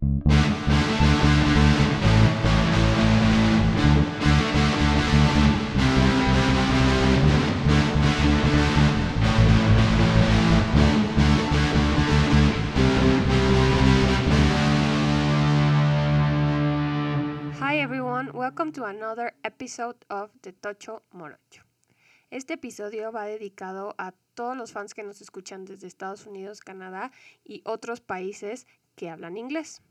Hi everyone, welcome to another episode of The Tocho Morocho. Este episodio va dedicado a todos los fans que nos escuchan desde Estados Unidos, Canadá y otros países que hablan inglés.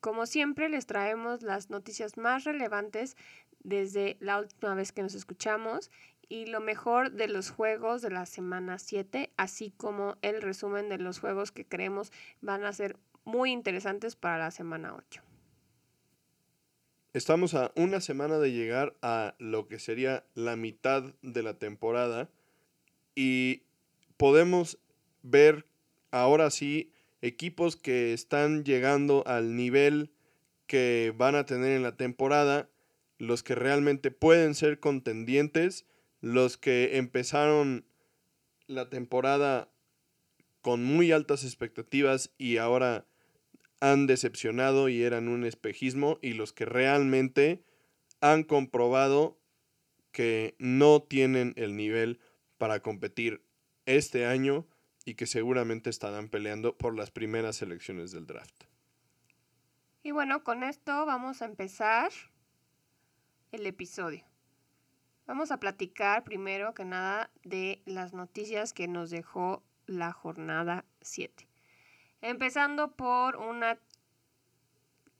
Como siempre, les traemos las noticias más relevantes desde la última vez que nos escuchamos y lo mejor de los juegos de la semana 7, así como el resumen de los juegos que creemos van a ser muy interesantes para la semana 8. Estamos a una semana de llegar a lo que sería la mitad de la temporada y podemos ver ahora sí equipos que están llegando al nivel que van a tener en la temporada, los que realmente pueden ser contendientes, los que empezaron la temporada con muy altas expectativas y ahora han decepcionado y eran un espejismo y los que realmente han comprobado que no tienen el nivel para competir este año y que seguramente estarán peleando por las primeras selecciones del draft. Y bueno, con esto vamos a empezar el episodio. Vamos a platicar primero que nada de las noticias que nos dejó la jornada 7. Empezando por una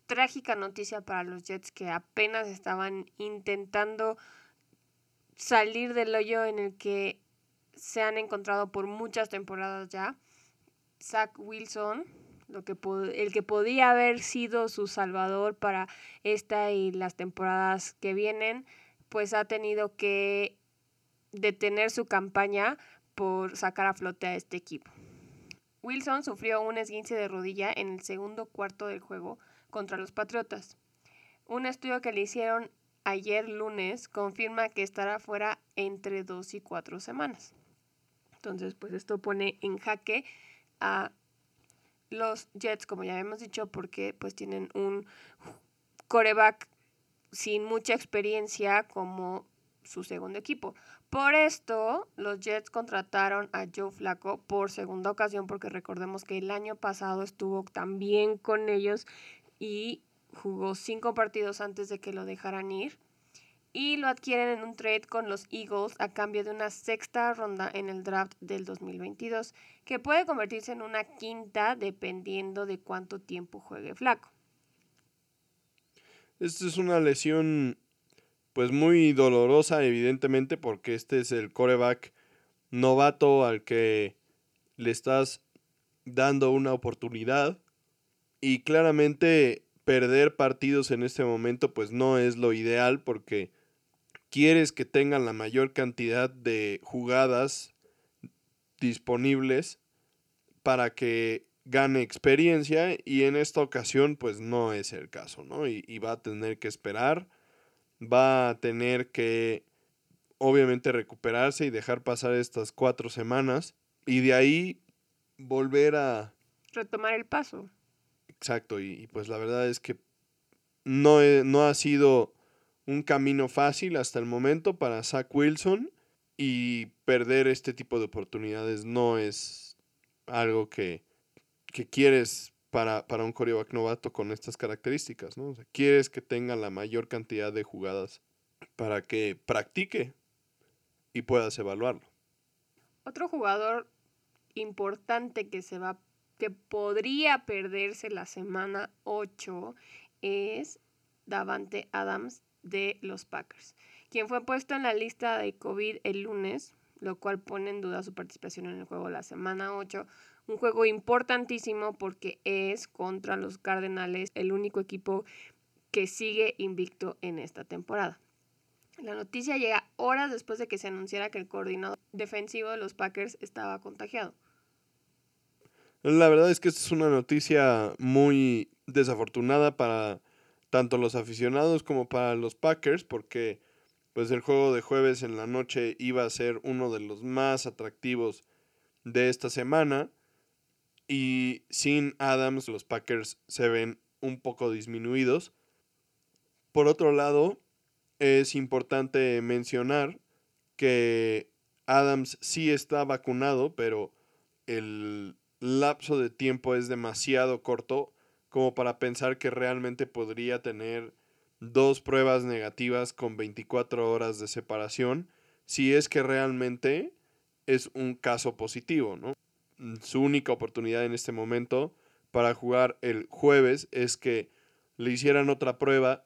trágica noticia para los Jets que apenas estaban intentando salir del hoyo en el que se han encontrado por muchas temporadas ya. Zach Wilson, lo que el que podía haber sido su salvador para esta y las temporadas que vienen, pues ha tenido que detener su campaña por sacar a flote a este equipo. Wilson sufrió un esguince de rodilla en el segundo cuarto del juego contra los Patriotas. Un estudio que le hicieron ayer lunes confirma que estará fuera entre dos y cuatro semanas. Entonces, pues esto pone en jaque a los Jets, como ya hemos dicho, porque pues tienen un coreback sin mucha experiencia como su segundo equipo. Por esto, los Jets contrataron a Joe Flaco por segunda ocasión, porque recordemos que el año pasado estuvo también con ellos y jugó cinco partidos antes de que lo dejaran ir. Y lo adquieren en un trade con los Eagles a cambio de una sexta ronda en el draft del 2022, que puede convertirse en una quinta dependiendo de cuánto tiempo juegue Flaco. Esta es una lesión pues muy dolorosa, evidentemente, porque este es el coreback novato al que le estás dando una oportunidad. Y claramente perder partidos en este momento pues no es lo ideal porque quieres que tengan la mayor cantidad de jugadas disponibles para que gane experiencia y en esta ocasión pues no es el caso, ¿no? Y, y va a tener que esperar va a tener que obviamente recuperarse y dejar pasar estas cuatro semanas y de ahí volver a retomar el paso. Exacto, y, pues la verdad es que no, no ha sido un camino fácil hasta el momento para Zach Wilson y perder este tipo de oportunidades no es algo que, que quieres para, para un coreback novato con estas características, ¿no? quieres que tenga la mayor cantidad de jugadas para que practique y puedas evaluarlo. Otro jugador importante que se va que podría perderse la semana 8 es Davante Adams de los Packers, quien fue puesto en la lista de COVID el lunes, lo cual pone en duda su participación en el juego la semana 8 un juego importantísimo porque es contra los Cardenales, el único equipo que sigue invicto en esta temporada. La noticia llega horas después de que se anunciara que el coordinador defensivo de los Packers estaba contagiado. La verdad es que esta es una noticia muy desafortunada para tanto los aficionados como para los Packers porque pues el juego de jueves en la noche iba a ser uno de los más atractivos de esta semana Y sin Adams, los Packers se ven un poco disminuidos. Por otro lado, es importante mencionar que Adams sí está vacunado, pero el lapso de tiempo es demasiado corto como para pensar que realmente podría tener dos pruebas negativas con 24 horas de separación si es que realmente es un caso positivo, ¿no? Su única oportunidad en este momento para jugar el jueves es que le hicieran otra prueba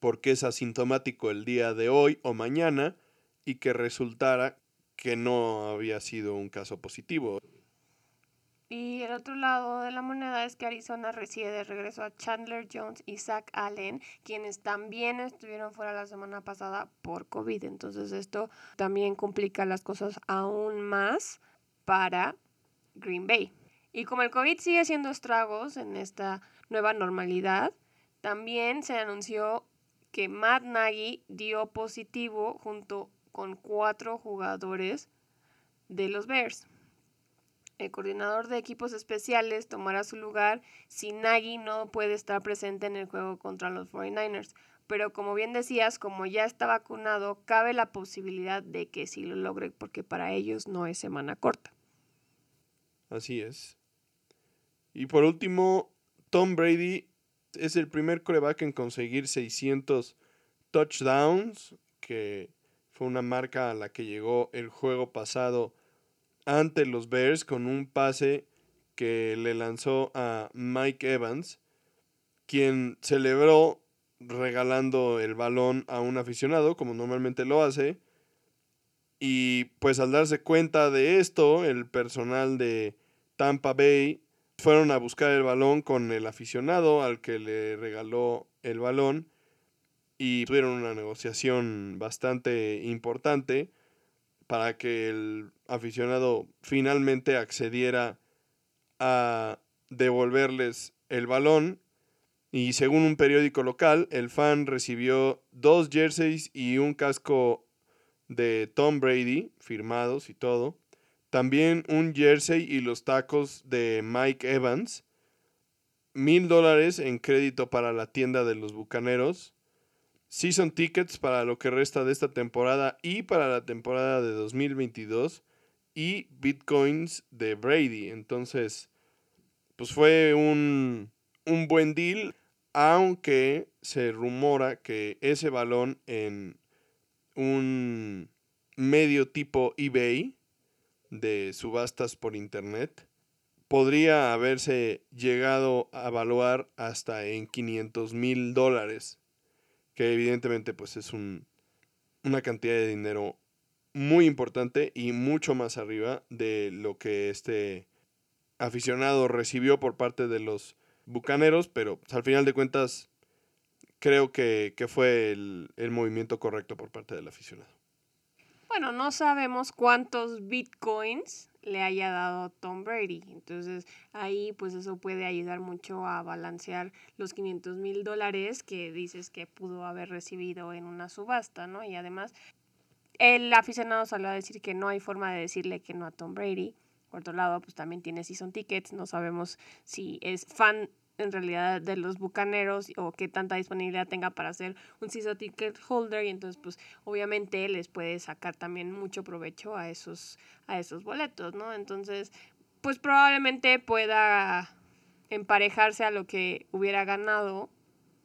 porque es asintomático el día de hoy o mañana y que resultara que no había sido un caso positivo. Y el otro lado de la moneda es que Arizona recibe de regreso a Chandler Jones y Zach Allen, quienes también estuvieron fuera la semana pasada por COVID. Entonces esto también complica las cosas aún más para Green Bay. Y como el COVID sigue haciendo estragos en esta nueva normalidad, también se anunció que Matt Nagy dio positivo junto con cuatro jugadores de los Bears. El coordinador de equipos especiales tomará su lugar si Nagy no puede estar presente en el juego contra los 49ers. Pero como bien decías, como ya está vacunado, cabe la posibilidad de que sí lo logre porque para ellos no es semana corta. Así es. Y por último, Tom Brady es el primer coreback en conseguir 600 touchdowns, que fue una marca a la que llegó el juego pasado ante los Bears con un pase que le lanzó a Mike Evans, quien celebró regalando el balón a un aficionado, como normalmente lo hace. Y pues al darse cuenta de esto, el personal de Tampa Bay fueron a buscar el balón con el aficionado al que le regaló el balón y tuvieron una negociación bastante importante para que el aficionado finalmente accediera a devolverles el balón. Y según un periódico local, el fan recibió dos jerseys y un casco de Tom Brady, firmados y todo. También un jersey y los tacos de Mike Evans. Mil dólares en crédito para la tienda de los Bucaneros season tickets para lo que resta de esta temporada y para la temporada de 2022 y bitcoins de Brady. Entonces, pues fue un, un buen deal, aunque se rumora que ese balón en un medio tipo eBay de subastas por internet podría haberse llegado a evaluar hasta en 500 mil dólares que evidentemente pues es un, una cantidad de dinero muy importante y mucho más arriba de lo que este aficionado recibió por parte de los Bucaneros, pero pues, al final de cuentas creo que, que fue el, el movimiento correcto por parte del aficionado. Bueno, no sabemos cuántos bitcoins le haya dado Tom Brady. Entonces ahí pues eso puede ayudar mucho a balancear los 500 mil dólares que dices que pudo haber recibido en una subasta, ¿no? Y además el aficionado salió a decir que no hay forma de decirle que no a Tom Brady. Por otro lado, pues también tiene season tickets, no sabemos si es fan en realidad de los bucaneros o qué tanta disponibilidad tenga para hacer un season ticket holder y entonces pues obviamente les puede sacar también mucho provecho a esos a esos boletos, ¿no? Entonces, pues probablemente pueda emparejarse a lo que hubiera ganado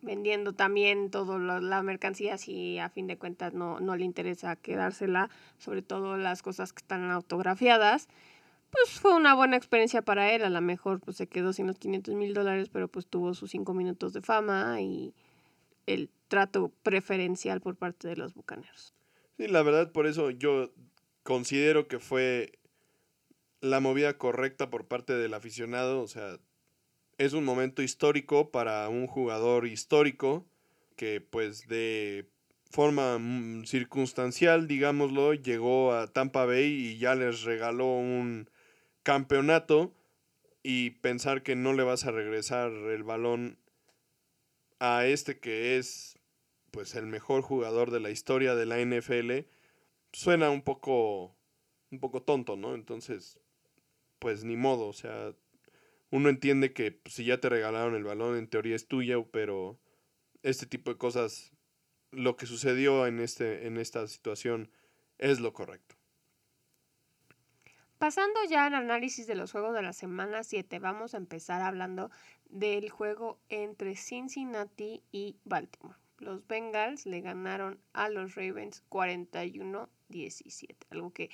vendiendo también toda la mercancía si a fin de cuentas no, no le interesa quedársela, sobre todo las cosas que están autografiadas pues fue una buena experiencia para él. A lo mejor pues se quedó sin los 500 mil dólares, pero pues tuvo sus cinco minutos de fama y el trato preferencial por parte de los bucaneros. Sí, la verdad, por eso yo considero que fue la movida correcta por parte del aficionado. O sea, es un momento histórico para un jugador histórico que pues de forma mm, circunstancial, digámoslo, llegó a Tampa Bay y ya les regaló un campeonato y pensar que no le vas a regresar el balón a este que es pues el mejor jugador de la historia de la NFL suena un poco un poco tonto, ¿no? Entonces, pues ni modo, o sea, uno entiende que pues, si ya te regalaron el balón, en teoría es tuyo, pero este tipo de cosas, lo que sucedió en, este, en esta situación es lo correcto. Pasando ya al análisis de los juegos de la semana 7, vamos a empezar hablando del juego entre Cincinnati y Baltimore. Los Bengals le ganaron a los Ravens 41-17, algo que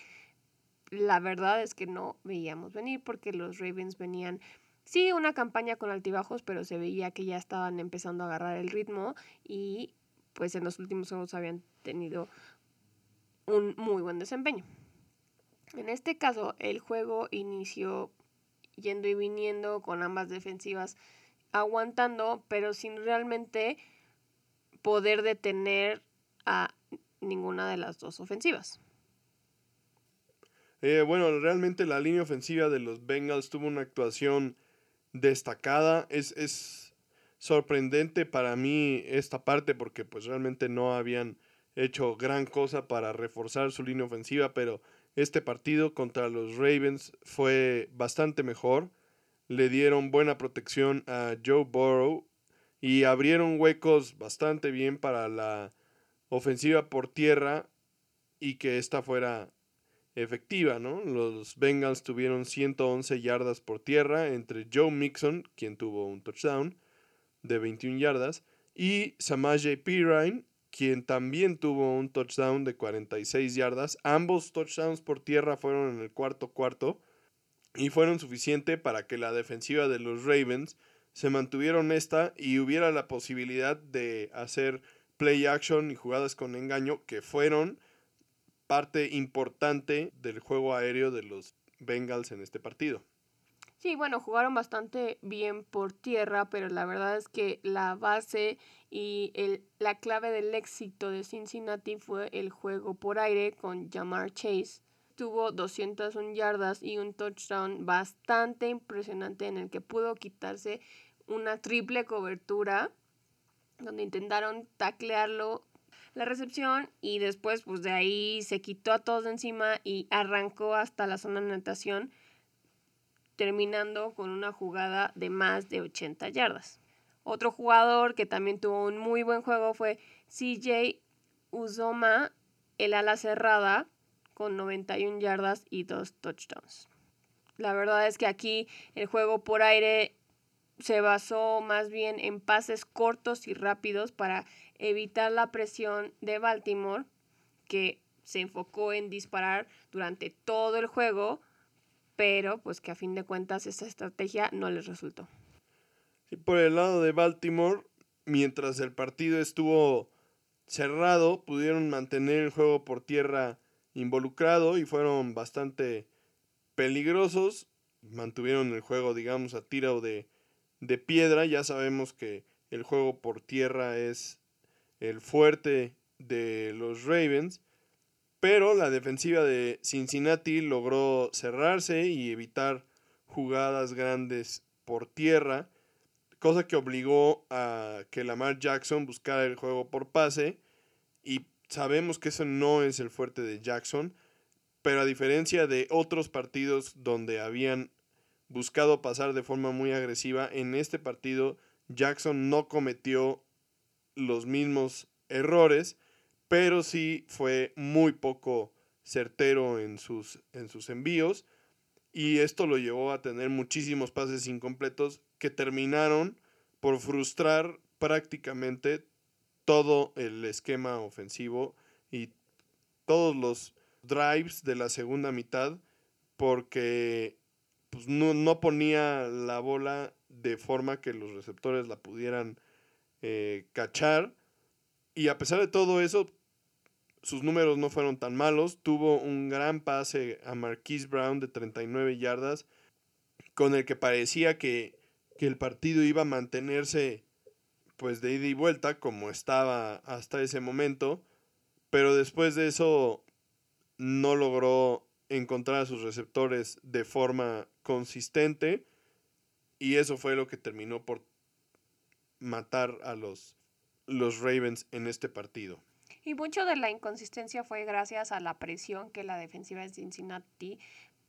la verdad es que no veíamos venir porque los Ravens venían Sí, una campaña con altibajos, pero se veía que ya estaban empezando a agarrar el ritmo y pues en los últimos juegos habían tenido un muy buen desempeño. En este caso, el juego inició yendo y viniendo con ambas defensivas aguantando, pero sin realmente poder detener a ninguna de las dos ofensivas. Eh, bueno, realmente la línea ofensiva de los Bengals tuvo una actuación destacada. Es, es sorprendente para mí esta parte porque pues realmente no habían hecho gran cosa para reforzar su línea ofensiva, pero este partido contra los Ravens fue bastante mejor. Le dieron buena protección a Joe Burrow y abrieron huecos bastante bien para la ofensiva por tierra y que esta fuera efectiva, ¿no? Los Bengals tuvieron 111 yardas por tierra entre Joe Mixon, quien tuvo un touchdown de 21 yardas, y Samaje Pirine, quien también tuvo un touchdown de 46 yardas. Ambos touchdowns por tierra fueron en el cuarto cuarto y fueron suficiente para que la defensiva de los Ravens se mantuviera honesta y hubiera la posibilidad de hacer play action y jugadas con engaño que fueron parte importante del juego aéreo de los Bengals en este partido. Sí, bueno, jugaron bastante bien por tierra, pero la verdad es que la base y el, la clave del éxito de Cincinnati fue el juego por aire con Jamar Chase. Tuvo 201 yardas y un touchdown bastante impresionante en el que pudo quitarse una triple cobertura donde intentaron taclearlo la recepción y después pues de ahí se quitó a todos de encima y arrancó hasta la zona de natación terminando con una jugada de más de 80 yardas. Otro jugador que también tuvo un muy buen juego fue CJ Uzoma, el ala cerrada, con 91 yardas y dos touchdowns. La verdad es que aquí el juego por aire se basó más bien en pases cortos y rápidos para evitar la presión de Baltimore, que se enfocó en disparar durante todo el juego, pero pues que a fin de cuentas esa estrategia no les resultó. Por el lado de Baltimore, mientras el partido estuvo cerrado, pudieron mantener el juego por tierra involucrado y fueron bastante peligrosos. Mantuvieron el juego, digamos, a tiro de, de piedra. Ya sabemos que el juego por tierra es el fuerte de los Ravens, pero la defensiva de Cincinnati logró cerrarse y evitar jugadas grandes por tierra, cosa que obligó a que Lamar Jackson buscara el juego por pase y sabemos que eso no es el fuerte de Jackson, pero a diferencia de otros partidos donde habían buscado pasar de forma muy agresiva, en este partido Jackson no cometió los mismos errores, pero sí fue muy poco certero en sus, en sus envíos y esto lo llevó a tener muchísimos pases incompletos que terminaron por frustrar prácticamente todo el esquema ofensivo y todos los drives de la segunda mitad porque pues, no, ponía la bola de forma que los receptores la pudieran eh, cachar. Y a pesar de todo eso, sus números no fueron tan malos. Tuvo un gran pase a Marquise Brown de 39 yardas, con el que parecía que, que el partido iba a mantenerse pues de ida y vuelta como estaba hasta ese momento. Pero después de eso no logró encontrar a sus receptores de forma consistente. Y eso fue lo que terminó por matar a los, los Ravens en este partido. Y mucho de la inconsistencia fue gracias a la presión que la defensiva de Cincinnati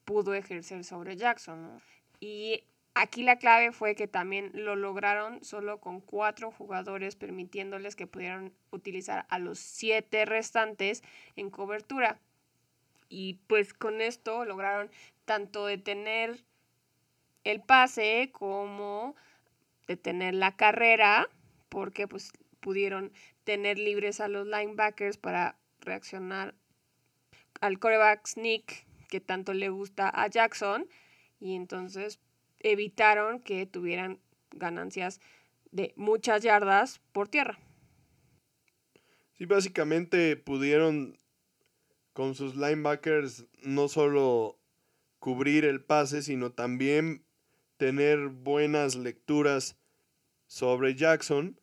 pudo ejercer sobre Jackson. Y Aquí la clave fue que también lo lograron solo con cuatro jugadores, permitiéndoles que pudieran utilizar a los siete restantes en cobertura. Y pues con esto lograron tanto detener el pase como detener la carrera, porque pues pudieron tener libres a los linebackers para reaccionar al coreback sneak que tanto le gusta a Jackson y entonces evitaron que tuvieran ganancias de muchas yardas por tierra. Sí, básicamente pudieron con sus linebackers no solo cubrir el pase, sino también tener buenas lecturas sobre Jackson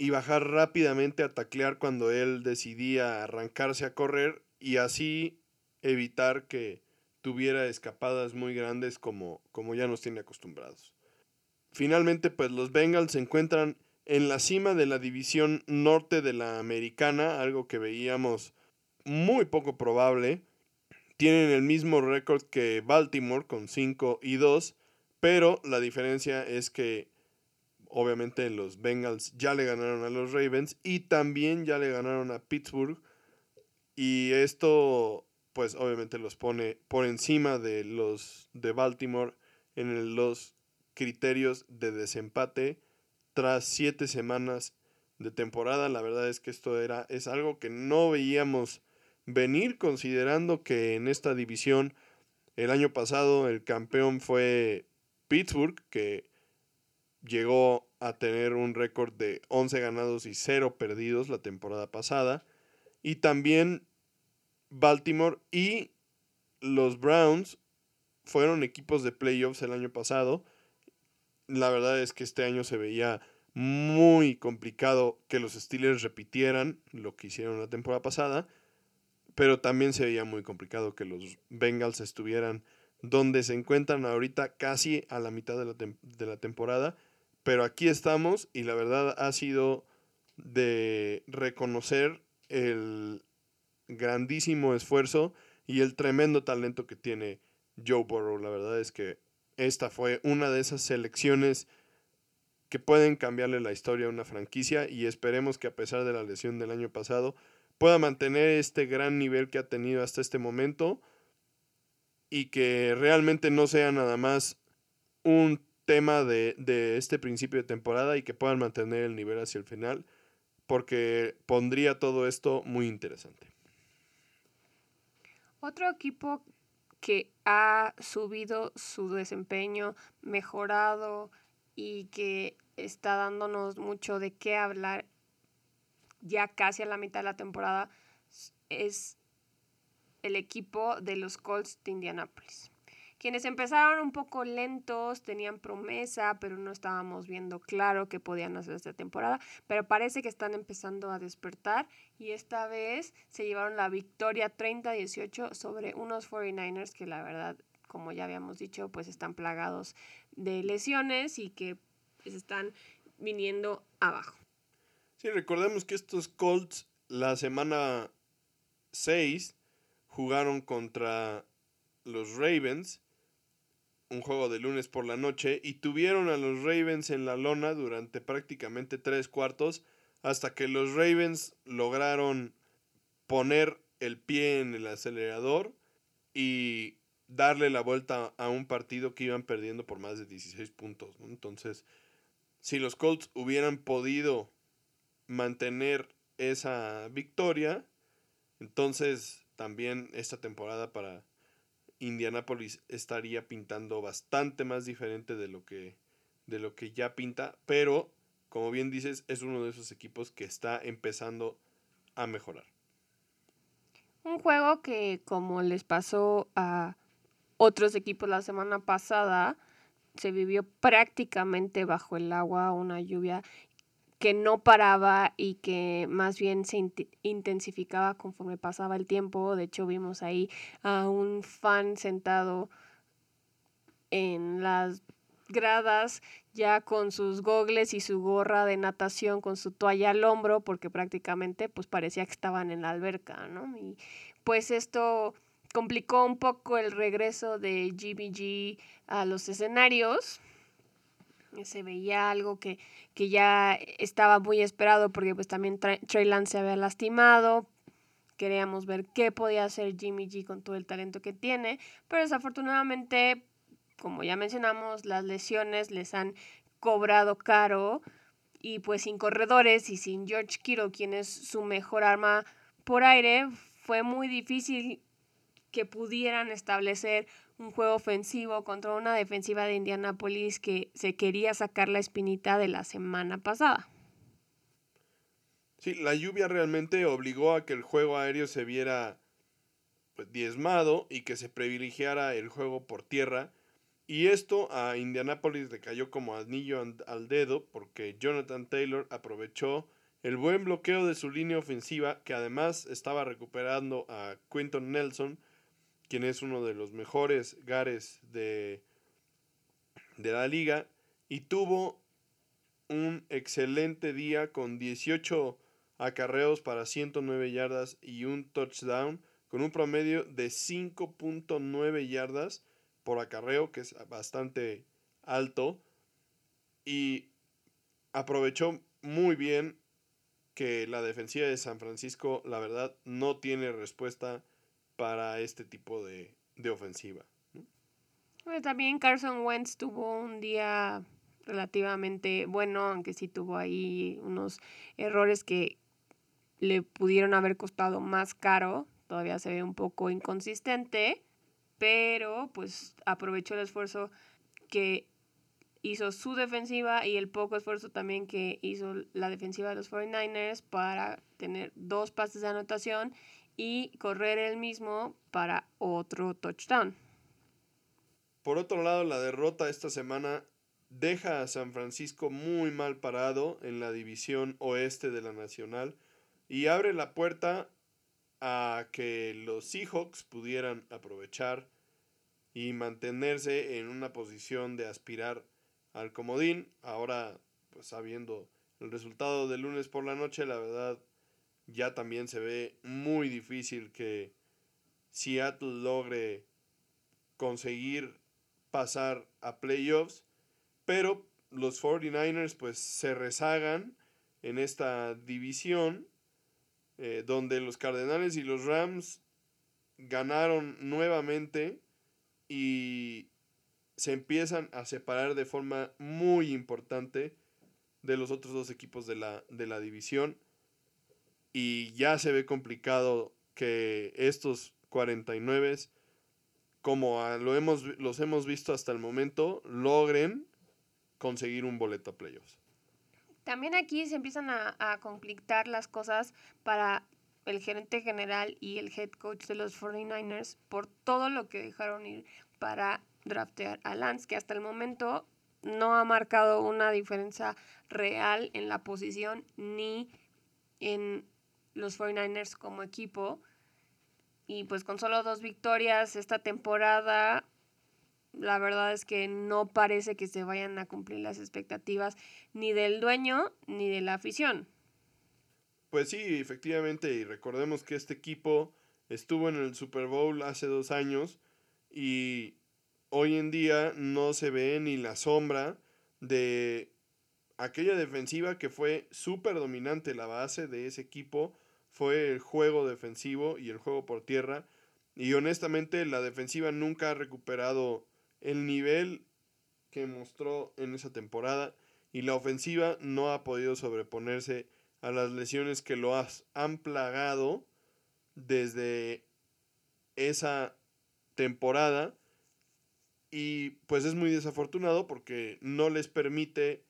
y bajar rápidamente a taclear cuando él decidía arrancarse a correr y así evitar que tuviera escapadas muy grandes como, como ya nos tiene acostumbrados. Finalmente, pues los Bengals se encuentran en la cima de la división norte de la americana, algo que veíamos muy poco probable. Tienen el mismo récord que Baltimore con 5 y 2, pero la diferencia es que obviamente los Bengals ya le ganaron a los Ravens y también ya le ganaron a Pittsburgh. Y esto pues obviamente los pone por encima de los de Baltimore en los criterios de desempate tras siete semanas de temporada. La verdad es que esto era, es algo que no veíamos venir considerando que en esta división el año pasado el campeón fue Pittsburgh, que llegó a tener un récord de 11 ganados y 0 perdidos la temporada pasada. Y también Baltimore y los Browns fueron equipos de playoffs el año pasado. La verdad es que este año se veía muy complicado que los Steelers repitieran lo que hicieron la temporada pasada, pero también se veía muy complicado que los Bengals estuvieran donde se encuentran ahorita casi a la mitad de la, de la temporada, pero aquí estamos y la verdad ha sido de reconocer el grandísimo esfuerzo y el tremendo talento que tiene Joe Burrow. La verdad es que esta fue una de esas selecciones que pueden cambiarle la historia a una franquicia y esperemos que a pesar de la lesión del año pasado pueda mantener este gran nivel que ha tenido hasta este momento y que realmente no sea nada más un tema de, este principio de temporada y que puedan mantener el nivel hacia el final porque pondría todo esto muy interesante. Otro equipo que ha subido su desempeño, mejorado y que está dándonos mucho de qué hablar ya casi a la mitad de la temporada es el equipo de los Colts de Indianapolis quienes empezaron un poco lentos, tenían promesa, pero no estábamos viendo claro qué podían hacer esta temporada, pero parece que están empezando a despertar y esta vez se llevaron la victoria 30-18 sobre unos 49ers que la verdad, como ya habíamos dicho, pues están plagados de lesiones y que pues, están viniendo abajo. Sí, recordemos que estos Colts la semana 6 jugaron contra los Ravens un juego de lunes por la noche y tuvieron a los Ravens en la lona durante prácticamente tres cuartos hasta que los Ravens lograron poner el pie en el acelerador y darle la vuelta a un partido que iban perdiendo por más de 16 puntos. Entonces, si los Colts hubieran podido mantener esa victoria, entonces también esta temporada para Indianapolis estaría pintando bastante más diferente de lo que, de lo que ya pinta, pero como bien dices, es uno de esos equipos que está empezando a mejorar. Un juego que como les pasó a otros equipos la semana pasada, se vivió prácticamente bajo el agua, una lluvia que no paraba y que más bien se intensificaba conforme pasaba el tiempo. De hecho, vimos ahí a un fan sentado en las gradas ya con sus gogles y su gorra de natación con su toalla al hombro porque prácticamente pues parecía que estaban en la alberca, ¿no? Y pues esto complicó un poco el regreso de GBG a los escenarios Se veía algo que, que ya estaba muy esperado porque pues también Trey Lance se había lastimado. Queríamos ver qué podía hacer Jimmy G con todo el talento que tiene, pero desafortunadamente, como ya mencionamos, las lesiones les han cobrado caro y pues sin corredores y sin George Kittle, quien es su mejor arma por aire, fue muy difícil que pudieran establecer un juego ofensivo contra una defensiva de Indianapolis que se quería sacar la espinita de la semana pasada. Sí, la lluvia realmente obligó a que el juego aéreo se viera pues, diezmado y que se privilegiara el juego por tierra. Y esto a Indianapolis le cayó como anillo al dedo porque Jonathan Taylor aprovechó el buen bloqueo de su línea ofensiva que además estaba recuperando a Quinton Nelson quien es uno de los mejores gares de, de la liga, y tuvo un excelente día con 18 acarreos para 109 yardas y un touchdown, con un promedio de 5.9 yardas por acarreo, que es bastante alto, y aprovechó muy bien que la defensiva de San Francisco, la verdad, no tiene respuesta para este tipo de, ofensiva. también Carson Wentz tuvo un día relativamente bueno, aunque sí tuvo ahí unos errores que le pudieron haber costado más caro. Todavía se ve un poco inconsistente, pero pues aprovechó el esfuerzo que hizo su defensiva y el poco esfuerzo también que hizo la defensiva de los 49ers para tener dos pases de anotación y correr el mismo para otro touchdown. Por otro lado, la derrota esta semana deja a San Francisco muy mal parado en la división oeste de la Nacional y abre la puerta a que los Seahawks pudieran aprovechar y mantenerse en una posición de aspirar al comodín. Ahora, pues sabiendo el resultado del lunes por la noche, la verdad ya también se ve muy difícil que Seattle logre conseguir pasar a playoffs, pero los 49ers pues se rezagan en esta división eh, donde los Cardenales y los Rams ganaron nuevamente y se empiezan a separar de forma muy importante de los otros dos equipos de la, de la división y ya se ve complicado que estos 49 como lo hemos, los hemos visto hasta el momento, logren conseguir un boleto a playoffs. También aquí se empiezan a, a complicar las cosas para el gerente general y el head coach de los 49ers por todo lo que dejaron ir para draftear a Lance, que hasta el momento no ha marcado una diferencia real en la posición ni en los 49ers como equipo. Y pues con solo dos victorias esta temporada, la verdad es que no parece que se vayan a cumplir las expectativas ni del dueño ni de la afición. Pues sí, efectivamente, y recordemos que este equipo estuvo en el Super Bowl hace dos años y hoy en día no se ve ni la sombra de aquella defensiva que fue súper dominante. La base de ese equipo fue el juego defensivo y el juego por tierra. Y honestamente la defensiva nunca ha recuperado el nivel que mostró en esa temporada. Y la ofensiva no ha podido sobreponerse a las lesiones que lo han plagado desde esa temporada. Y pues es muy desafortunado porque no les permite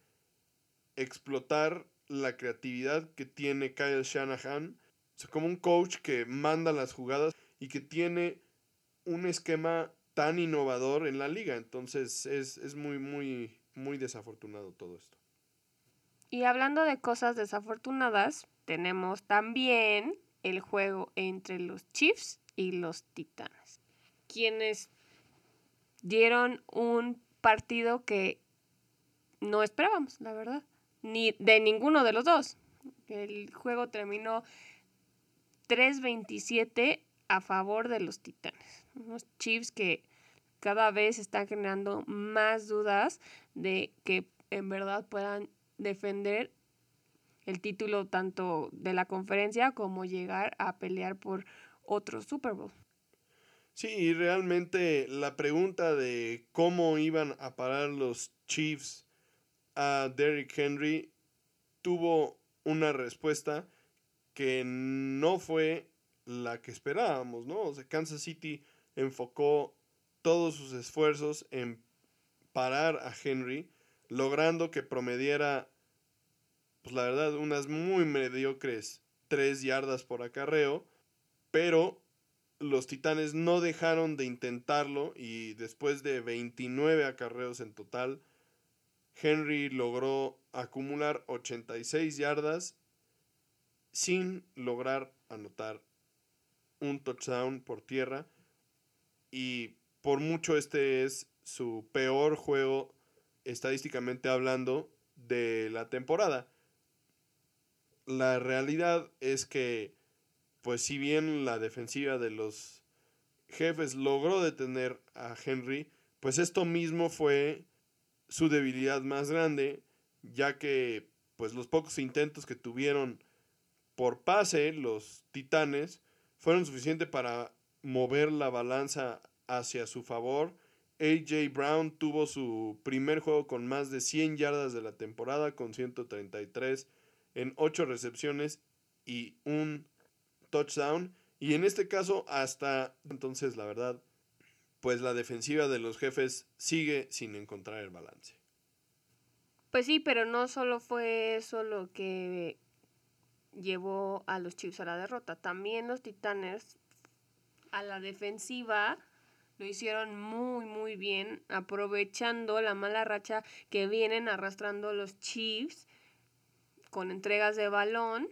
explotar la creatividad que tiene Kyle Shanahan. Como un coach que manda las jugadas y que tiene un esquema tan innovador en la liga. Entonces es, es muy, muy, muy desafortunado todo esto. Y hablando de cosas desafortunadas, tenemos también el juego entre los Chiefs y los Titanes, quienes dieron un partido que no esperábamos, la verdad ni de ninguno de los dos. El juego terminó 3-27 a favor de los Titanes. Unos Chiefs que cada vez están generando más dudas de que en verdad puedan defender el título tanto de la conferencia como llegar a pelear por otro Super Bowl. Sí, y realmente la pregunta de cómo iban a parar los Chiefs a Derrick Henry tuvo una respuesta que no fue la que esperábamos, ¿no? O sea, Kansas City enfocó todos sus esfuerzos en parar a Henry, logrando que promediara, pues la verdad, unas muy mediocres tres yardas por acarreo, pero los Titanes no dejaron de intentarlo y después de 29 acarreos en total, Henry logró acumular 86 yardas sin lograr anotar un touchdown por tierra y por mucho este es su peor juego estadísticamente hablando de la temporada. La realidad es que pues si bien la defensiva de los jefes logró detener a Henry, pues esto mismo fue su debilidad más grande, ya que pues los pocos intentos que tuvieron por pase los Titanes fueron suficientes para mover la balanza hacia su favor. AJ Brown tuvo su primer juego con más de 100 yardas de la temporada con 133 en 8 recepciones y un touchdown. Y en este caso, hasta entonces, la verdad, pues la defensiva de los jefes sigue sin encontrar el balance. Pues sí, pero no solo fue eso lo que llevó a los Chiefs a la derrota. También los Titanes a la defensiva lo hicieron muy muy bien, aprovechando la mala racha que vienen arrastrando los Chiefs con entregas de balón,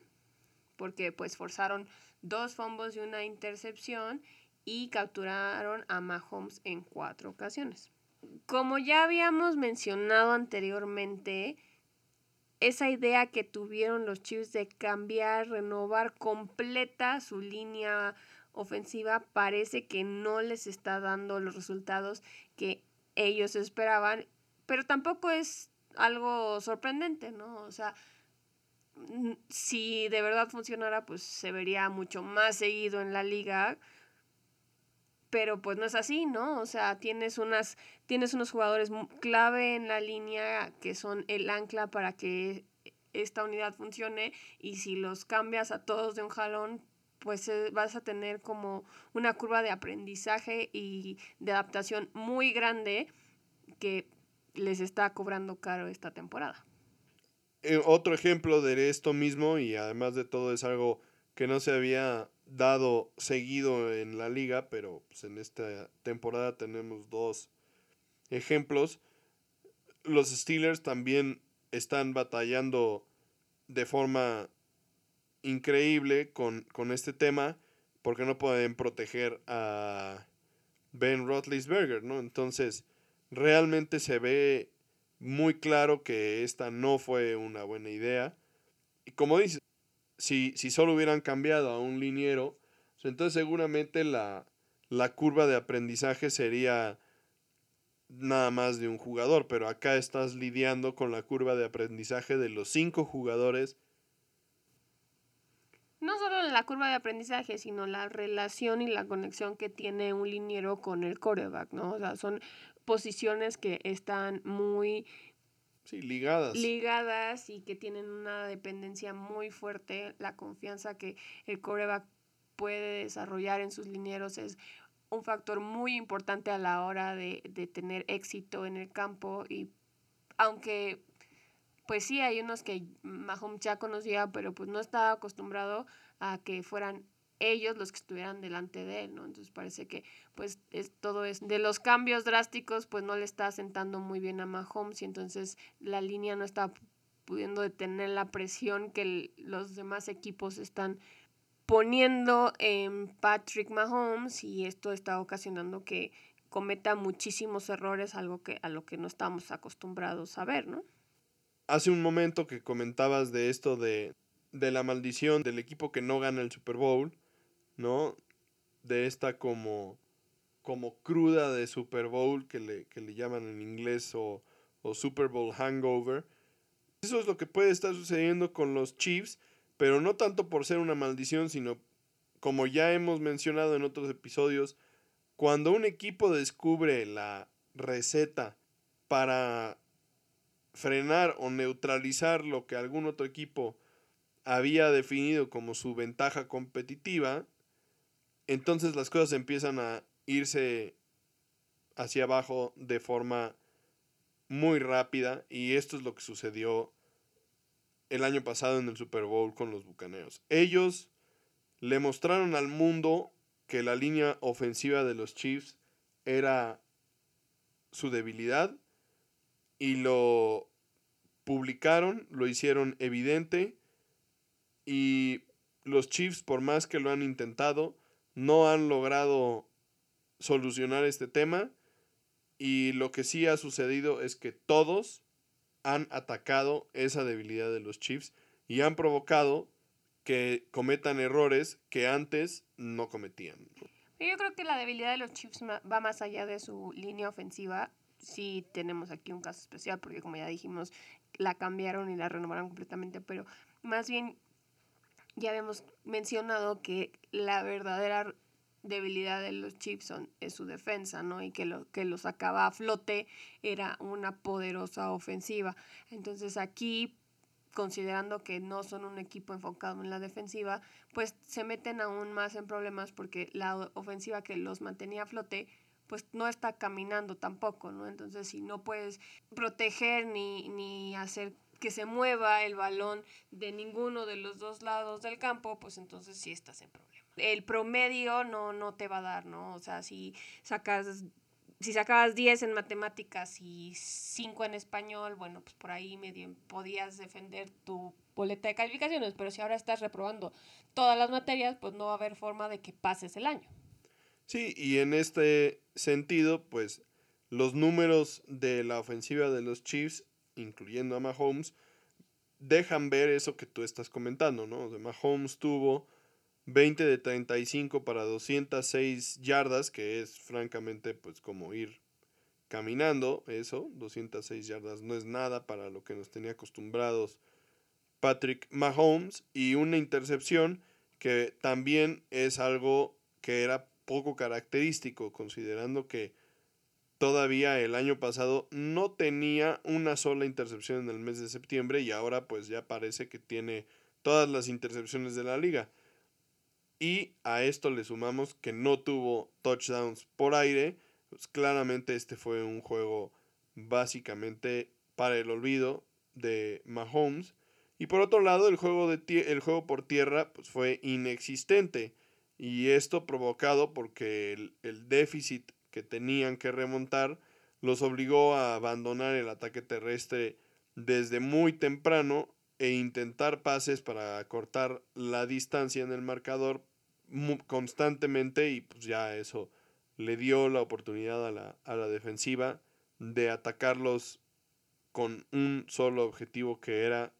porque pues forzaron dos fumbles y una intercepción y capturaron a Mahomes en cuatro ocasiones. Como ya habíamos mencionado anteriormente, esa idea que tuvieron los Chiefs de cambiar, renovar completa su línea ofensiva parece que no les está dando los resultados que ellos esperaban, pero tampoco es algo sorprendente, ¿no? O sea, si de verdad funcionara, pues se vería mucho más seguido en la liga. Pero pues no es así, ¿no? O sea, tienes unas tienes unos jugadores clave en la línea que son el ancla para que esta unidad funcione y si los cambias a todos de un jalón, pues eh, vas a tener como una curva de aprendizaje y de adaptación muy grande que les está cobrando caro esta temporada. Eh, otro ejemplo de esto mismo, y además de todo es algo que no se había dado seguido en la liga, pero pues, en esta temporada tenemos dos ejemplos. Los Steelers también están batallando de forma increíble con, con este tema porque no pueden proteger a Ben Roethlisberger, ¿no? Entonces, realmente se ve muy claro que esta no fue una buena idea. Y como dices, si, si solo hubieran cambiado a un liniero, pues entonces seguramente la, la curva de aprendizaje sería nada más de un jugador, pero acá estás lidiando con la curva de aprendizaje de los cinco jugadores. No solo la curva de aprendizaje, sino la relación y la conexión que tiene un liniero con el coreback, ¿no? O sea, son posiciones que están muy ligadas. ligadas y que tienen una dependencia muy fuerte. La confianza que el coreback puede desarrollar en sus linieros es un factor muy importante a la hora de, de tener éxito en el campo y aunque pues sí hay unos que Mahomes ya conocía pero pues no estaba acostumbrado a que fueran ellos los que estuvieran delante de él, ¿no? Entonces parece que pues es, todo es de los cambios drásticos pues no le está sentando muy bien a Mahomes y entonces la línea no está pudiendo detener la presión que los demás equipos están poniendo en Patrick Mahomes y esto está ocasionando que cometa muchísimos errores, algo que a lo que no estamos acostumbrados a ver, ¿no? Hace un momento que comentabas de esto de, de la maldición del equipo que no gana el Super Bowl, ¿no? De esta como, como cruda de Super Bowl que le, que le llaman en inglés o o Super Bowl hangover. Eso es lo que puede estar sucediendo con los Chiefs, pero no tanto por ser una maldición, sino como ya hemos mencionado en otros episodios, cuando un equipo descubre la receta para frenar o neutralizar lo que algún otro equipo había definido como su ventaja competitiva, entonces las cosas empiezan a irse hacia abajo de forma muy rápida y esto es lo que sucedió el año pasado en el Super Bowl con los Bucaneos. Ellos le mostraron al mundo que la línea ofensiva de los Chiefs era su debilidad y lo publicaron, lo hicieron evidente y los Chiefs por más que lo han intentado no han logrado solucionar este tema y lo que sí ha sucedido es que todos han atacado esa debilidad de los Chiefs y han provocado que cometan errores que antes no cometían. Yo creo que la debilidad de los Chiefs va más allá de su línea ofensiva. Sí tenemos aquí un caso especial porque como ya dijimos, la cambiaron y la renovaron completamente, pero más bien ya habíamos mencionado que la verdadera debilidad de los Chiefs es su defensa, ¿no? Y que lo que los sacaba a flote era una poderosa ofensiva. Entonces aquí, considerando que no son un equipo enfocado en la defensiva, pues se meten aún más en problemas porque la ofensiva que los mantenía a flote pues no está caminando tampoco, ¿no? Entonces, si no puedes proteger ni, ni hacer que se mueva el balón de ninguno de los dos lados del campo, pues entonces sí estás en problema. El promedio no, no te va a dar, ¿no? O sea, si sacas si sacabas 10 en matemáticas y 5 en español, bueno, pues por ahí medio podías defender tu boleta de calificaciones, pero si ahora estás reprobando todas las materias, pues no va a haber forma de que pases el año. Sí, y en este sentido, pues los números de la ofensiva de los Chiefs incluyendo a Mahomes, dejan ver eso que tú estás comentando, ¿no? Mahomes tuvo 20 de 35 para 206 yardas, que es francamente pues como ir caminando, eso, 206 yardas no es nada para lo que nos tenía acostumbrados Patrick Mahomes y una intercepción que también es algo que era poco característico considerando que todavía el año pasado no tenía una sola intercepción en el mes de septiembre y ahora pues ya parece que tiene todas las intercepciones de la liga. Y a esto le sumamos que no tuvo touchdowns por aire, pues claramente este fue un juego básicamente para el olvido de Mahomes. Y por otro lado, el juego, de el juego por tierra pues, fue inexistente. Y esto provocado porque el, el déficit que tenían que remontar los obligó a abandonar el ataque terrestre desde muy temprano e intentar pases para cortar la distancia en el marcador constantemente y pues ya eso le dio la oportunidad a la, a la defensiva de atacarlos con un solo objetivo que era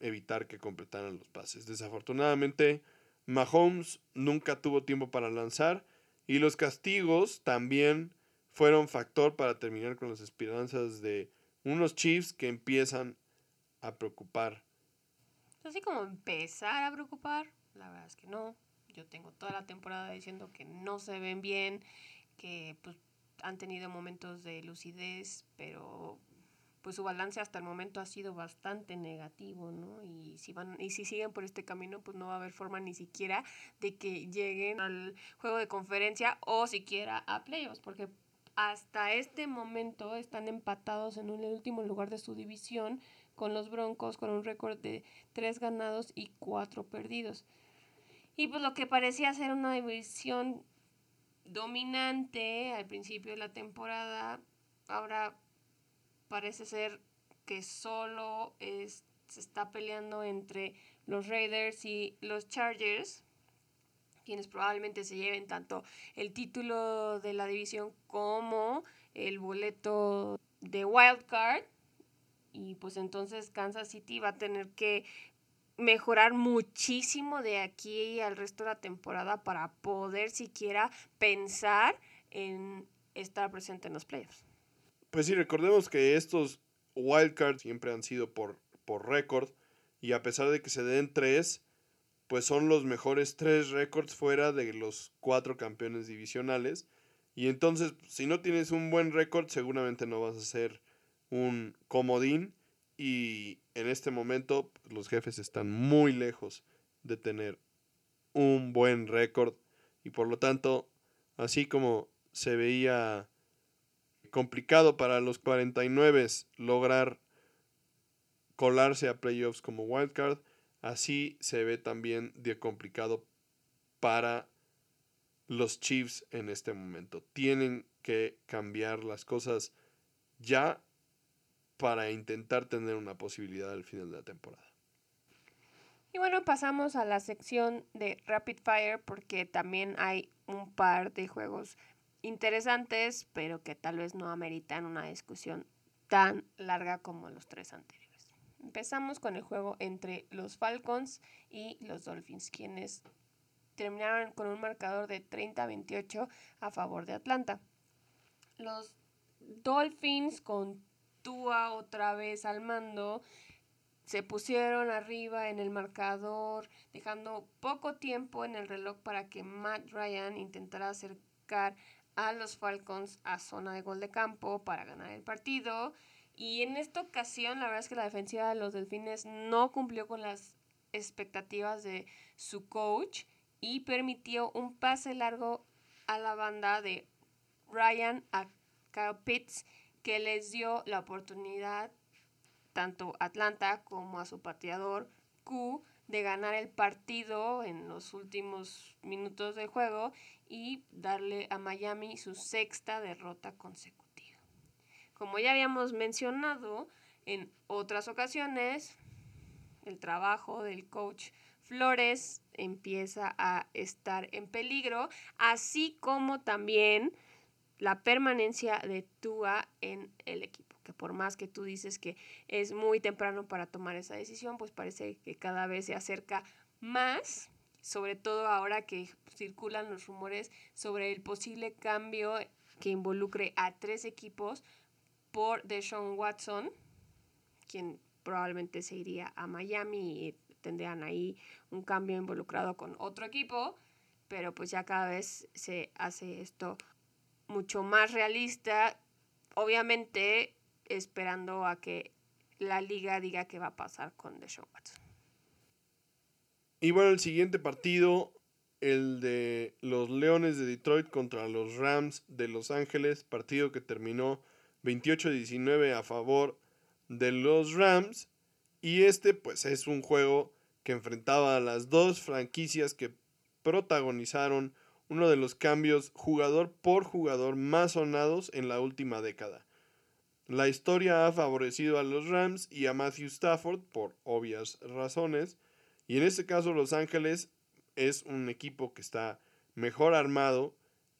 evitar que completaran los pases. Desafortunadamente, Mahomes nunca tuvo tiempo para lanzar y los castigos también fueron factor para terminar con las esperanzas de unos Chiefs que empiezan a preocupar. Así como empezar a preocupar, la verdad es que no. Yo tengo toda la temporada diciendo que no se ven bien, que pues, han tenido momentos de lucidez, pero pues su balance hasta el momento ha sido bastante negativo, ¿no? Y si van y si siguen por este camino, pues no va a haber forma ni siquiera de que lleguen al juego de conferencia o siquiera a playoffs, porque hasta este momento están empatados en el último lugar de su división con los Broncos con un récord de tres ganados y cuatro perdidos. Y pues lo que parecía ser una división dominante al principio de la temporada, ahora parece ser que solo se está peleando entre los Raiders y los Chargers, quienes probablemente se lleven tanto el título de la división como el boleto de Wild Card. Y pues entonces Kansas City va a tener que mejorar muchísimo de aquí al resto de la temporada para poder siquiera pensar en estar presente en los playoffs. Pues sí, recordemos que estos wildcards siempre han sido por, por récord y a pesar de que se den tres, pues son los mejores tres récords fuera de los cuatro campeones divisionales. Y entonces, si no tienes un buen récord, seguramente no vas a ser un comodín. Y en este momento, los jefes están muy lejos de tener un buen récord. Y por lo tanto, así como se veía complicado para los 49 lograr colarse a playoffs como wildcard, Así se ve también de complicado para los Chiefs en este momento. Tienen que cambiar las cosas ya para intentar tener una posibilidad al final de la temporada. Y bueno, pasamos a la sección de Rapid Fire porque también hay un par de juegos interesantes, pero que tal vez no ameritan una discusión tan larga como los tres anteriores. Empezamos con el juego entre los Falcons y los Dolphins, quienes terminaron con un marcador de 30-28 a favor de Atlanta. Los Dolphins con Tua otra vez al mando se pusieron arriba en el marcador, dejando poco tiempo en el reloj para que Matt Ryan intentara acercar a los Falcons a zona de gol de campo para ganar el partido. Y en esta ocasión, la verdad es que la defensiva de los Delfines no cumplió con las expectativas de su coach y permitió un pase largo a la banda de Ryan a Kyle Pitts que les dio la oportunidad tanto a Atlanta como a su pateador Q de ganar el partido en los últimos minutos del juego y darle a Miami su sexta derrota consecutiva. Como ya habíamos mencionado en otras ocasiones, el trabajo del coach Flores empieza a estar en peligro, así como también la permanencia de Tua en el equipo, por más que tú dices que es muy temprano para tomar esa decisión, pues parece que cada vez se acerca más, sobre todo ahora que circulan los rumores sobre el posible cambio que involucre a tres equipos por Deshaun Watson, quien probablemente se iría a Miami y tendrían ahí un cambio involucrado con otro equipo, pero pues ya cada vez se hace esto mucho más realista, obviamente esperando a que la liga diga qué va a pasar con Deshaun Watson. Y bueno, el siguiente partido, el de los Leones de Detroit contra los Rams de Los Ángeles, partido que terminó 28-19 a favor de los Rams. Y este pues es un juego que enfrentaba a las dos franquicias que protagonizaron uno de los cambios jugador por jugador más sonados en la última década. La historia ha favorecido a los Rams y a Matthew Stafford por obvias razones. Y en este caso Los Ángeles es un equipo que está mejor armado,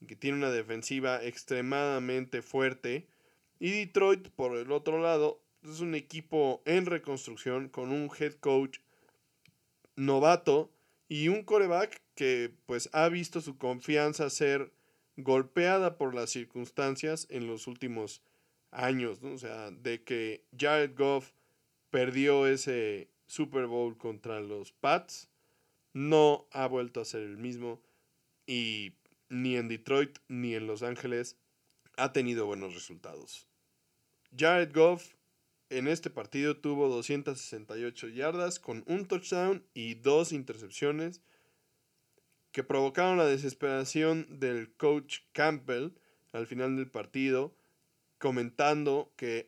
que tiene una defensiva extremadamente fuerte y Detroit, por el otro lado, es un equipo en reconstrucción con un head coach novato y un coreback que pues ha visto su confianza ser golpeada por las circunstancias en los últimos años, O sea, de que Jared Goff perdió ese Super Bowl contra los Pats, no ha vuelto a ser el mismo y ni en Detroit ni en Los Ángeles ha tenido buenos resultados. Jared Goff en este partido tuvo 268 yardas con un touchdown y dos intercepciones que provocaron la desesperación del coach Campbell al final del partido, comentando que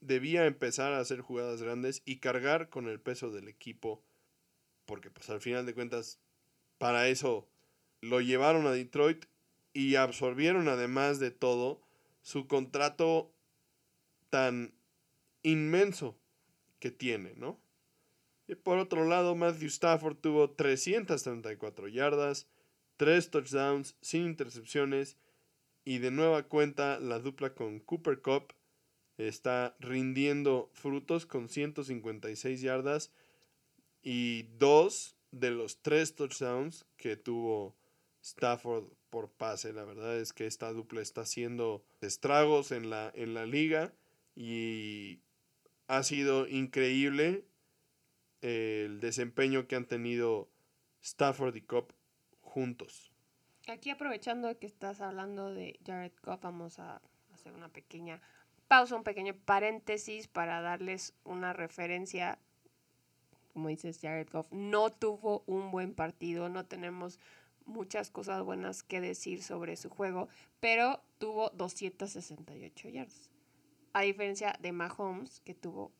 debía empezar a hacer jugadas grandes y cargar con el peso del equipo, porque pues al final de cuentas para eso lo llevaron a Detroit y absorbieron además de todo su contrato tan inmenso que tiene, ¿no? Y por otro lado, Matthew Stafford tuvo 334 yardas, 3 touchdowns sin intercepciones y de nueva cuenta la dupla con Cooper Cup está rindiendo frutos con 156 yardas y dos de los tres touchdowns que tuvo Stafford por pase. La verdad es que esta dupla está haciendo estragos en la, en la liga y ha sido increíble el desempeño que han tenido Stafford y Cobb juntos. Aquí aprovechando que estás hablando de Jared Goff, vamos a hacer una pequeña pausa, un pequeño paréntesis para darles una referencia. Como dices, Jared Goff no tuvo un buen partido, no tenemos muchas cosas buenas que decir sobre su juego, pero tuvo 268 yardas. A diferencia de Mahomes, que tuvo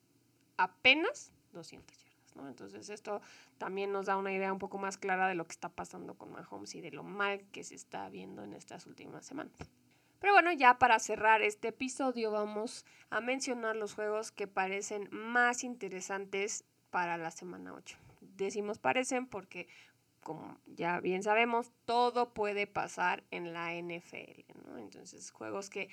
apenas 200 yardas, Entonces esto también nos da una idea un poco más clara de lo que está pasando con Mahomes y de lo mal que se está viendo en estas últimas semanas. Pero bueno, ya para cerrar este episodio vamos a mencionar los juegos que parecen más interesantes para la semana 8. Decimos parecen porque como ya bien sabemos, todo puede pasar en la NFL. Entonces, juegos que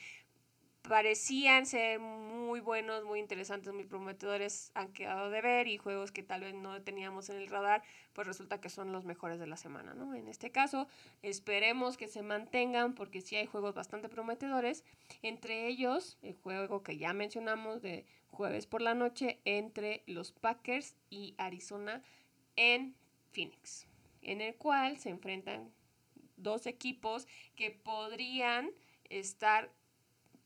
parecían ser muy buenos, muy interesantes, muy prometedores, han quedado de ver y juegos que tal vez no teníamos en el radar, pues resulta que son los mejores de la semana, ¿no? En este caso, esperemos que se mantengan porque sí hay juegos bastante prometedores, entre ellos el juego que ya mencionamos de jueves por la noche entre los Packers y Arizona en Phoenix en el cual se enfrentan dos equipos que podrían estar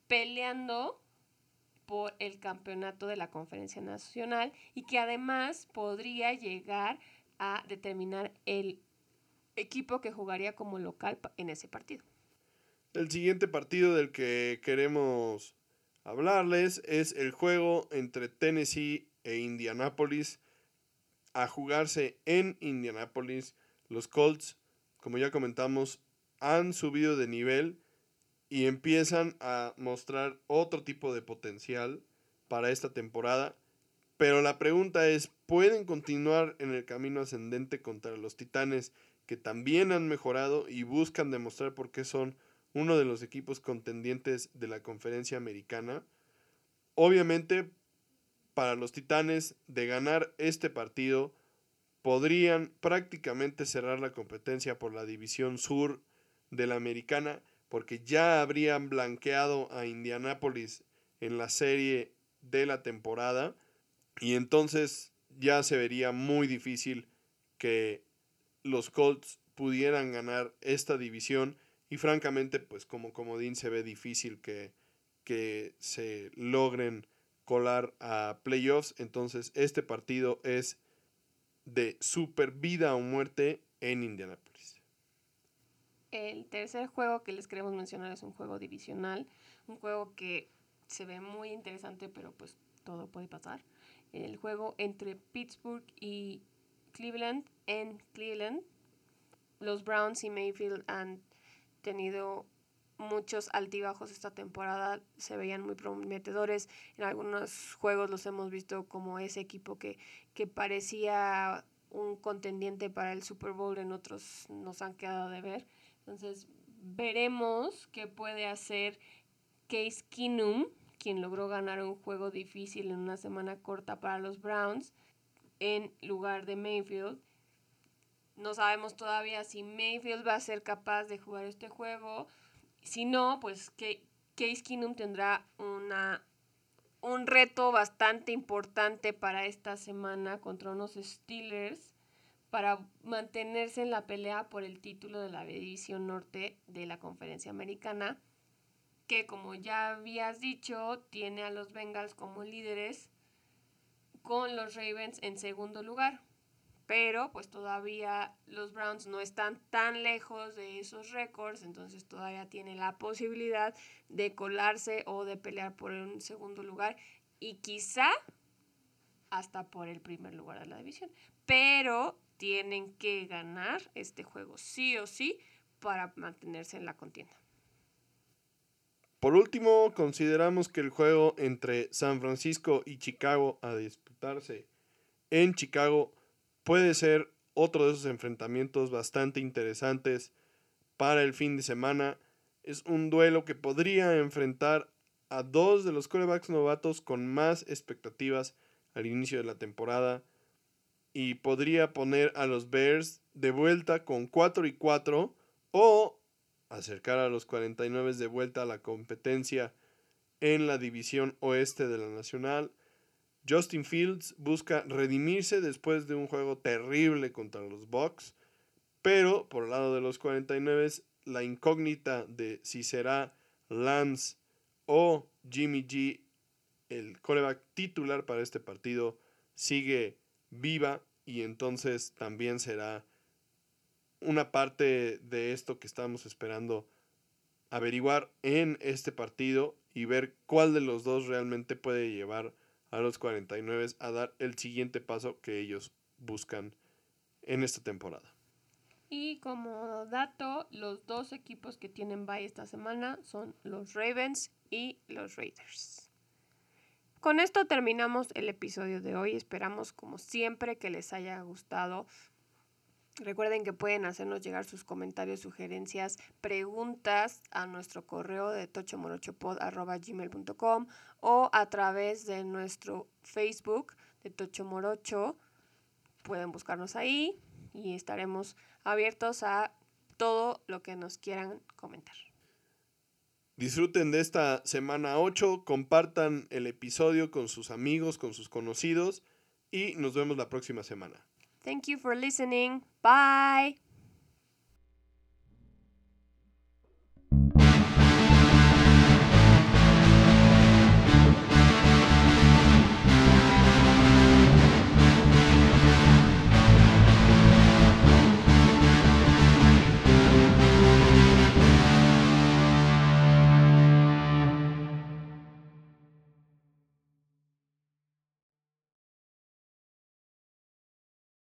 peleando por el campeonato de la conferencia nacional y que además podría llegar a determinar el equipo que jugaría como local en ese partido. El siguiente partido del que queremos hablarles es el juego entre Tennessee e Indianapolis a jugarse en Indianapolis los Colts, como ya comentamos, han subido de nivel y empiezan a mostrar otro tipo de potencial para esta temporada. Pero la pregunta es, ¿pueden continuar en el camino ascendente contra los Titanes que también han mejorado y buscan demostrar por qué son uno de los equipos contendientes de la conferencia americana? Obviamente, para los Titanes, de ganar este partido, podrían prácticamente cerrar la competencia por la división sur de la americana porque ya habrían blanqueado a Indianápolis en la serie de la temporada y entonces ya se vería muy difícil que los Colts pudieran ganar esta división y francamente pues como comodín se ve difícil que, que se logren colar a playoffs entonces este partido es de super vida o muerte en Indianapolis. El tercer juego que les queremos mencionar es un juego divisional, un juego que se ve muy interesante, pero pues todo puede pasar. El juego entre Pittsburgh y Cleveland en Cleveland. Los Browns y Mayfield han tenido muchos altibajos esta temporada, se veían muy prometedores. En algunos juegos los hemos visto como ese equipo que, que parecía un contendiente para el Super Bowl, en otros nos han quedado de ver. Entonces, veremos qué puede hacer Case Keenum, quien logró ganar un juego difícil en una semana corta para los Browns, en lugar de Mayfield. No sabemos todavía si Mayfield va a ser capaz de jugar este juego si no, pues que Case Keenum tendrá una, un reto bastante importante para esta semana contra unos Steelers para mantenerse en la pelea por el título de la división norte de la conferencia americana, que como ya habías dicho, tiene a los Bengals como líderes con los Ravens en segundo lugar pero pues todavía los Browns no están tan lejos de esos récords, entonces todavía tiene la posibilidad de colarse o de pelear por un segundo lugar y quizá hasta por el primer lugar de la división. Pero tienen que ganar este juego sí o sí para mantenerse en la contienda. Por último, consideramos que el juego entre San Francisco y Chicago a disputarse en Chicago puede ser otro de esos enfrentamientos bastante interesantes para el fin de semana. Es un duelo que podría enfrentar a dos de los corebacks novatos con más expectativas al inicio de la temporada y podría poner a los Bears de vuelta con 4 y 4 o acercar a los 49 de vuelta a la competencia en la división oeste de la Nacional. Justin Fields busca redimirse después de un juego terrible contra los Bucks, pero por el lado de los 49 la incógnita de si será Lance o Jimmy G el coreback titular para este partido sigue viva y entonces también será una parte de esto que estamos esperando averiguar en este partido y ver cuál de los dos realmente puede llevar a los 49 a dar el siguiente paso que ellos buscan en esta temporada. Y como dato, los dos equipos que tienen bye esta semana son los Ravens y los Raiders. Con esto terminamos el episodio de hoy. Esperamos como siempre que les haya gustado. Recuerden que pueden hacernos llegar sus comentarios, sugerencias, preguntas a nuestro correo de tochomorochopod.gmail.com o a través de nuestro Facebook de Tochomorocho. Pueden buscarnos ahí y estaremos abiertos a todo lo que nos quieran comentar. Disfruten de esta semana 8, compartan el episodio con sus amigos, con sus conocidos y nos vemos la próxima semana. Thank you for listening. Bye.